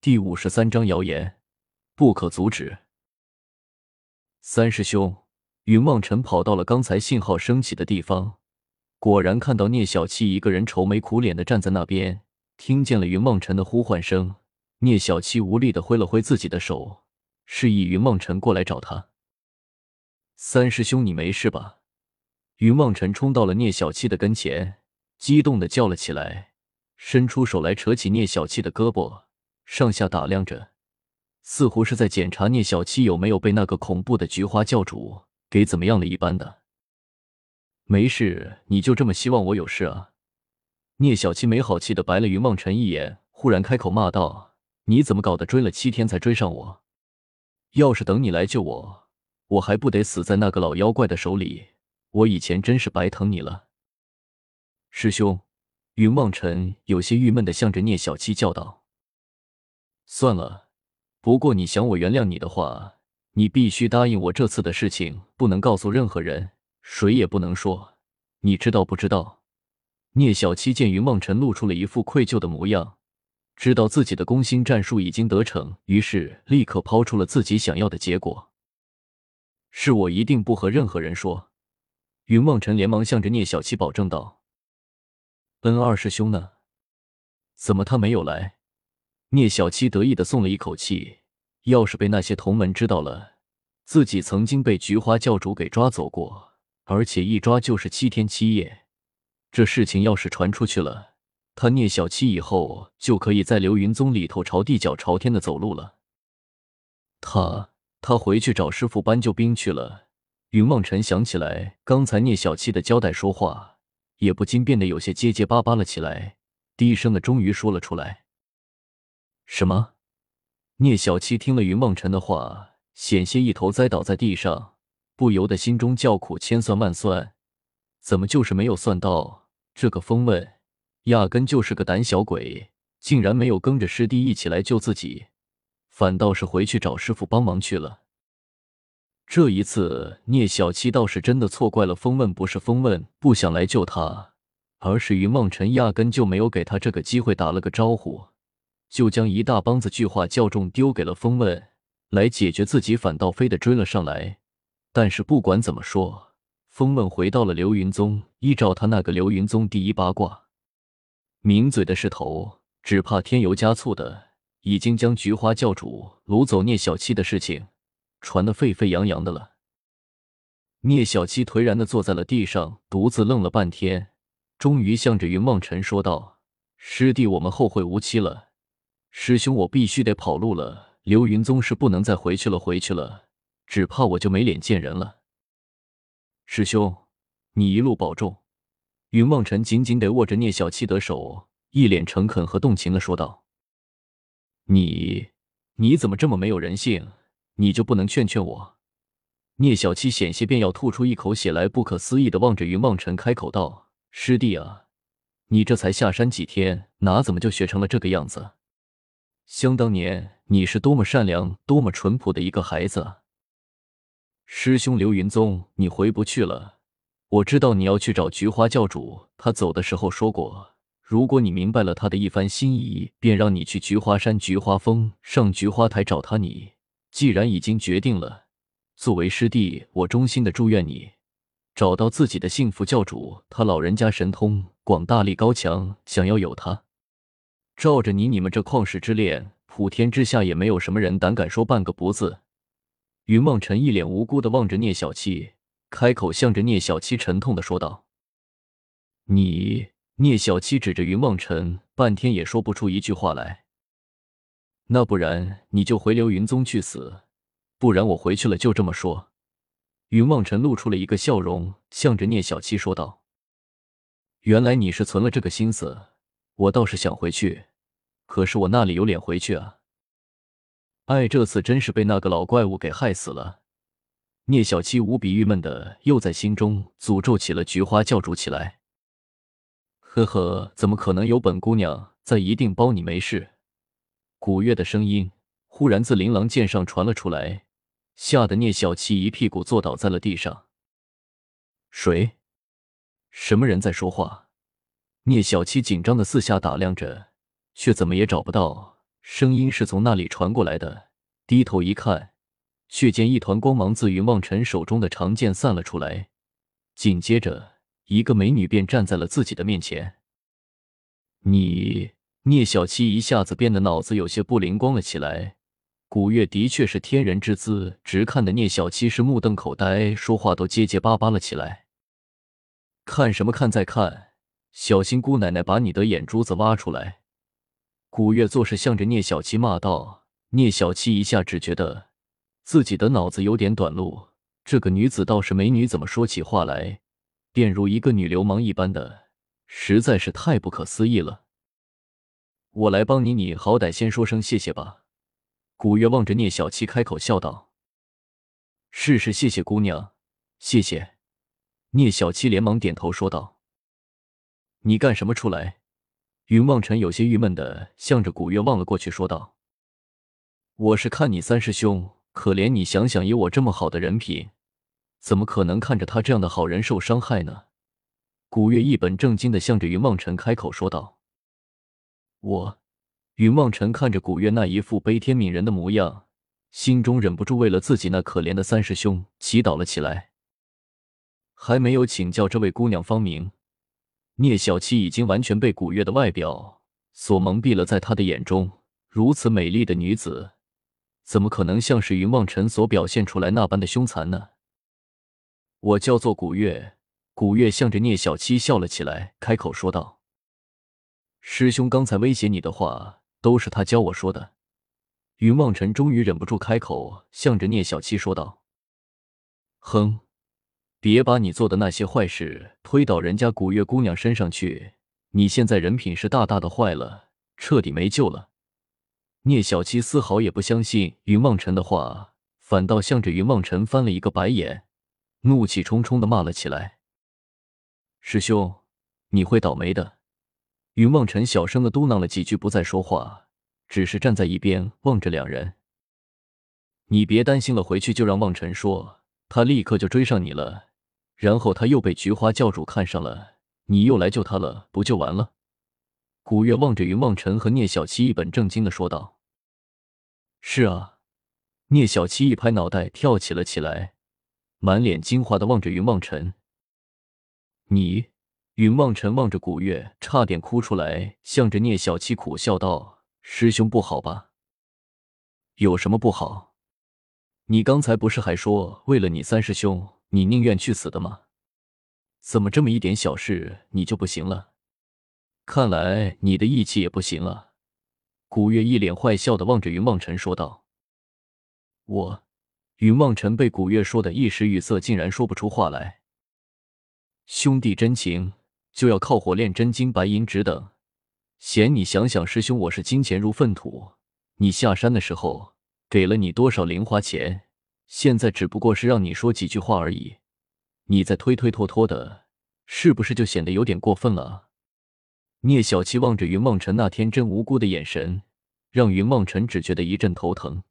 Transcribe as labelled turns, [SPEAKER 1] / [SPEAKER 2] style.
[SPEAKER 1] 第五十三章谣言不可阻止。三师兄，云梦辰跑到了刚才信号升起的地方，果然看到聂小七一个人愁眉苦脸的站在那边。听见了云梦辰的呼唤声，聂小七无力的挥了挥自己的手，示意云梦辰过来找他。三师兄，你没事吧？云梦辰冲到了聂小七的跟前，激动的叫了起来，伸出手来扯起聂小七的胳膊，上下打量着，似乎是在检查聂小七有没有被那个恐怖的菊花教主给怎么样了一般的。没事，你就这么希望我有事啊？聂小七没好气的白了云梦辰一眼，忽然开口骂道：“你怎么搞的？追了七天才追上我？要是等你来救我，我还不得死在那个老妖怪的手里？我以前真是白疼你了。”师兄，云梦辰有些郁闷的向着聂小七叫道：“算了，不过你想我原谅你的话，你必须答应我，这次的事情不能告诉任何人，谁也不能说，你知道不知道？”聂小七见云梦辰露出了一副愧疚的模样，知道自己的攻心战术已经得逞，于是立刻抛出了自己想要的结果：“是我一定不和任何人说。”云梦辰连忙向着聂小七保证道：“恩二师兄呢？怎么他没有来？”聂小七得意的松了一口气，要是被那些同门知道了，自己曾经被菊花教主给抓走过，而且一抓就是七天七夜。这事情要是传出去了，他聂小七以后就可以在流云宗里头朝地脚朝天的走路了。他他回去找师傅搬救兵去了。云梦辰想起来刚才聂小七的交代，说话也不禁变得有些结结巴巴了起来，低声的终于说了出来：“什么？”聂小七听了云梦辰的话，险些一头栽倒在地上，不由得心中叫苦，千算万算。怎么就是没有算到这个风问，压根就是个胆小鬼，竟然没有跟着师弟一起来救自己，反倒是回去找师傅帮忙去了。这一次，聂小七倒是真的错怪了风问，不是风问不想来救他，而是云梦辰压根就没有给他这个机会，打了个招呼，就将一大帮子巨化教众丢给了风问来解决，自己反倒飞的追了上来。但是不管怎么说。风问回到了流云宗，依照他那个流云宗第一八卦，抿嘴的势头，只怕添油加醋的，已经将菊花教主掳走聂小七的事情传得沸沸扬扬的了。聂小七颓然的坐在了地上，独自愣了半天，终于向着云梦辰说道：“师弟，我们后会无期了。师兄，我必须得跑路了。流云宗是不能再回去了，回去了，只怕我就没脸见人了。”师兄，你一路保重。云梦辰紧紧地握着聂小七的手，一脸诚恳和动情的说道：“你，你怎么这么没有人性？你就不能劝劝我？”聂小七险些便要吐出一口血来，不可思议的望着云梦辰，开口道：“师弟啊，你这才下山几天，哪怎么就学成了这个样子？想当年你是多么善良、多么淳朴的一个孩子。”师兄，刘云宗你回不去了。我知道你要去找菊花教主，他走的时候说过，如果你明白了他的一番心意，便让你去菊花山、菊花峰上菊花台找他。你既然已经决定了，作为师弟，我衷心的祝愿你找到自己的幸福。教主他老人家神通广大，力高强，想要有他，照着你你们这旷世之恋，普天之下也没有什么人胆敢说半个不字。云梦辰一脸无辜的望着聂小七，开口向着聂小七沉痛的说道：“你。”聂小七指着云梦辰，半天也说不出一句话来。那不然你就回流云宗去死，不然我回去了。就这么说。云梦辰露出了一个笑容，向着聂小七说道：“原来你是存了这个心思，我倒是想回去，可是我那里有脸回去啊？”哎，这次真是被那个老怪物给害死了。聂小七无比郁闷的，又在心中诅咒起了菊花教主起来。呵呵，怎么可能有本姑娘在？一定包你没事。古月的声音忽然自琳琅剑上传了出来，吓得聂小七一屁股坐倒在了地上。谁？什么人在说话？聂小七紧张的四下打量着，却怎么也找不到。声音是从那里传过来的。低头一看，却见一团光芒自云望尘手中的长剑散了出来，紧接着，一个美女便站在了自己的面前。你，聂小七一下子变得脑子有些不灵光了起来。古月的确是天人之姿，直看的聂小七是目瞪口呆，说话都结结巴巴了起来。看什么看？再看，小心姑奶奶把你的眼珠子挖出来！古月做事向着聂小七骂道。聂小七一下只觉得自己的脑子有点短路，这个女子倒是美女，怎么说起话来便如一个女流氓一般的，实在是太不可思议了。我来帮你，你好歹先说声谢谢吧。古月望着聂小七开口笑道：“是是，谢谢姑娘，谢谢。”聂小七连忙点头说道：“你干什么出来？”云望尘有些郁闷的向着古月望了过去，说道。我是看你三师兄可怜你，想想以我这么好的人品，怎么可能看着他这样的好人受伤害呢？古月一本正经的向着云望尘开口说道：“我。”云望尘看着古月那一副悲天悯人的模样，心中忍不住为了自己那可怜的三师兄祈祷了起来。还没有请教这位姑娘芳名，聂小七已经完全被古月的外表所蒙蔽了，在他的眼中，如此美丽的女子。怎么可能像是云望尘所表现出来那般的凶残呢？我叫做古月。古月向着聂小七笑了起来，开口说道：“师兄刚才威胁你的话，都是他教我说的。”云望尘终于忍不住开口，向着聂小七说道：“哼，别把你做的那些坏事推到人家古月姑娘身上去。你现在人品是大大的坏了，彻底没救了。”聂小七丝毫也不相信云望尘的话，反倒向着云望尘翻了一个白眼，怒气冲冲的骂了起来：“师兄，你会倒霉的！”云望尘小声的嘟囔了几句，不再说话，只是站在一边望着两人。你别担心了，回去就让望尘说，他立刻就追上你了，然后他又被菊花教主看上了，你又来救他了，不就完了？古月望着云望尘和聂小七，一本正经的说道：“是啊。”聂小七一拍脑袋，跳起了起来，满脸惊讶的望着云望尘。“你？”云望尘望着古月，差点哭出来，向着聂小七苦笑道：“师兄不好吧？有什么不好？你刚才不是还说为了你三师兄，你宁愿去死的吗？怎么这么一点小事你就不行了？”看来你的义气也不行了。古月一脸坏笑的望着云望尘说道：“我。”云望尘被古月说的一时语塞，竟然说不出话来。兄弟真情就要靠火炼真金白银值等，嫌你想想，师兄我是金钱如粪土，你下山的时候给了你多少零花钱？现在只不过是让你说几句话而已，你再推推拖拖的，是不是就显得有点过分了？聂小七望着云梦辰那天真无辜的眼神，让云梦辰只觉得一阵头疼。